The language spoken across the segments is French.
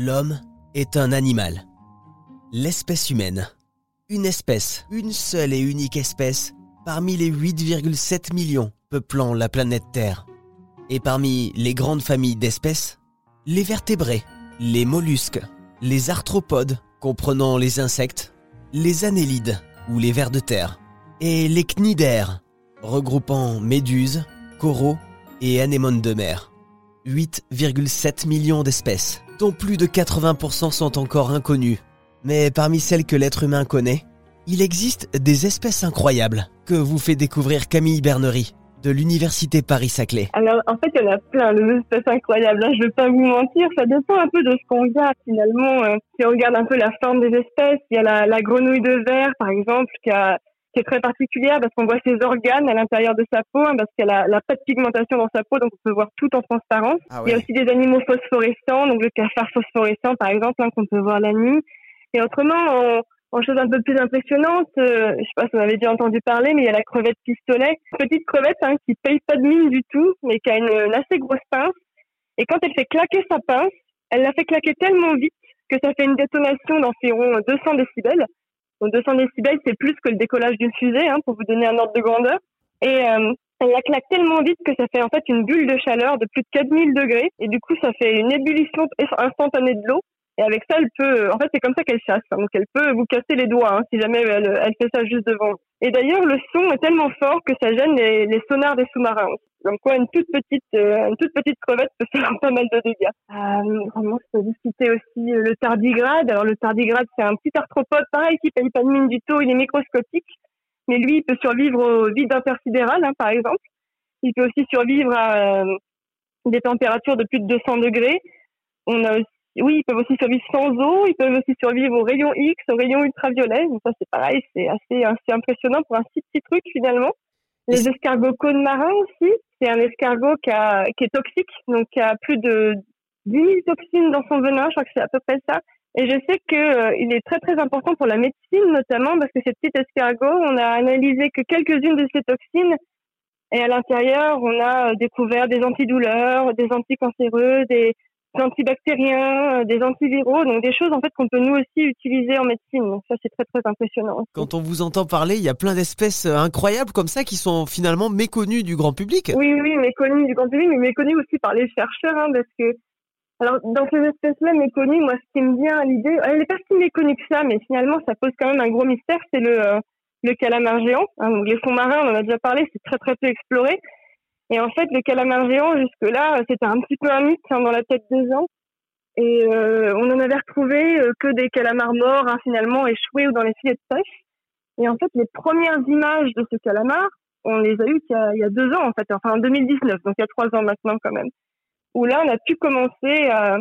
L'homme est un animal. L'espèce humaine. Une espèce, une seule et unique espèce, parmi les 8,7 millions peuplant la planète Terre. Et parmi les grandes familles d'espèces, les vertébrés, les mollusques, les arthropodes, comprenant les insectes, les annélides ou les vers de terre, et les cnidaires, regroupant méduses, coraux et anémones de mer. 8,7 millions d'espèces, dont plus de 80% sont encore inconnues. Mais parmi celles que l'être humain connaît, il existe des espèces incroyables que vous fait découvrir Camille Bernery de l'Université Paris-Saclay. Alors, en fait, il y en a plein d'espèces incroyables. Hein. Je ne vais pas vous mentir, ça dépend un peu de ce qu'on regarde finalement. Euh, si on regarde un peu la forme des espèces, il y a la grenouille de verre, par exemple, qui a qui est très particulière parce qu'on voit ses organes à l'intérieur de sa peau, hein, parce qu'elle a, pas de pigmentation dans sa peau, donc on peut voir tout en transparence. Ah il y a aussi des animaux phosphorescents, donc le cafard phosphorescent par exemple, hein, qu'on peut voir la nuit. Et autrement, en, chose un peu plus impressionnante, euh, je sais pas si vous avez déjà entendu parler, mais il y a la crevette pistolet, petite crevette hein, qui paye pas de mine du tout, mais qui a une, une assez grosse pince. Et quand elle fait claquer sa pince, elle la fait claquer tellement vite que ça fait une détonation d'environ 200 décibels. Donc 200 décibels, c'est plus que le décollage d'une fusée, hein, pour vous donner un ordre de grandeur. Et euh, elle la claque tellement vite que ça fait en fait une bulle de chaleur de plus de 4000 degrés. Et du coup, ça fait une ébullition instantanée de l'eau. Et avec ça, elle peut, en fait, c'est comme ça qu'elle chasse. Hein. Donc, elle peut vous casser les doigts hein, si jamais elle, elle, fait ça juste devant. Et d'ailleurs, le son est tellement fort que ça gêne les, les sonars des sous-marins. Donc, quoi, une toute petite, euh, toute petite crevette peut faire pas mal de dégâts. Euh, vraiment, je peux vous citer aussi euh, le tardigrade. Alors, le tardigrade, c'est un petit arthropode, pareil, qui paye pas de mine du tout. Il est microscopique, mais lui, il peut survivre au vide intersidéral, hein, par exemple. Il peut aussi survivre à des températures de plus de 200 degrés. On a oui, ils peuvent aussi survivre sans eau, ils peuvent aussi survivre aux rayons X, aux rayons ultraviolets. Donc ça, c'est pareil, c'est assez, assez impressionnant pour un si petit truc finalement. Les escargots cônes marins aussi, c'est un escargot qui, a, qui est toxique, donc qui a plus de 10 000 toxines dans son venin, je crois que c'est à peu près ça. Et je sais qu'il euh, il est très très important pour la médecine notamment parce que ces petits escargots, on a analysé que quelques-unes de ces toxines et à l'intérieur, on a euh, découvert des antidouleurs, des anticancéreux, des, antibactériens, euh, des antiviraux, donc des choses en fait qu'on peut nous aussi utiliser en médecine. Donc ça c'est très très impressionnant. Quand on vous entend parler, il y a plein d'espèces euh, incroyables comme ça qui sont finalement méconnues du grand public. Oui oui, méconnues du grand public, mais méconnues aussi par les chercheurs, hein, parce que alors dans ces espèces-là méconnues, moi ce qui me vient à l'idée, elle n'est pas si méconnue que ça, mais finalement ça pose quand même un gros mystère, c'est le euh, le calamar géant. Hein, donc les fonds marins, on en a déjà parlé, c'est très très peu exploré. Et en fait, le calamar géant, jusque-là, c'était un petit peu un mythe hein, dans la tête des gens. Et euh, on en avait retrouvé euh, que des calamars morts, hein, finalement, échoués ou dans les filets de pêche. Et en fait, les premières images de ce calamar, on les a eues il y a, il y a deux ans, en fait, enfin en 2019, donc il y a trois ans maintenant quand même. Où là, on a pu commencer à,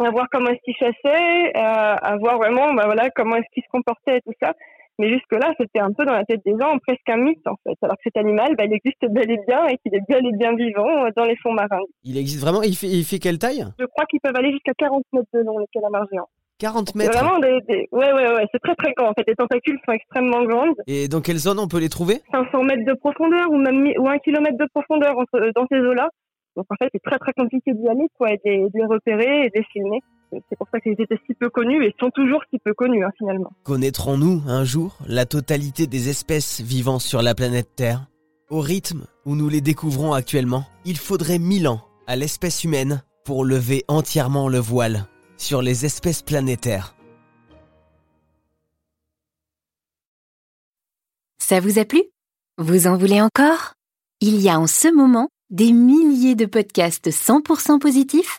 à voir comment est-ce qu'il chassait, à, à, voir vraiment bah, voilà, comment est-ce qu'il se comportait et tout ça. Mais jusque-là, c'était un peu dans la tête des gens presque un mythe, en fait. Alors que cet animal, bah, il existe bel et bien et qu'il est bel et bien vivant euh, dans les fonds marins. Il existe vraiment Il fait, il fait quelle taille? Je crois qu'ils peuvent aller jusqu'à 40 mètres de long, les calamars géants. 40 mètres? Vraiment, des, Ouais, ouais, ouais, c'est très très grand. En fait, les tentacules sont extrêmement grandes. Et dans quelle zone on peut les trouver? 500 mètres de profondeur ou même ou un kilomètre de profondeur entre, euh, dans ces eaux-là. Donc en fait, c'est très très compliqué d'y aller, quoi, et de, de les repérer et de les filmer. C'est pour ça qu'ils étaient si peu connus et sont toujours si peu connus hein, finalement. Connaîtrons-nous un jour la totalité des espèces vivant sur la planète Terre? Au rythme où nous les découvrons actuellement, il faudrait mille ans à l'espèce humaine pour lever entièrement le voile sur les espèces planétaires. Ça vous a plu? Vous en voulez encore? Il y a en ce moment des milliers de podcasts 100% positifs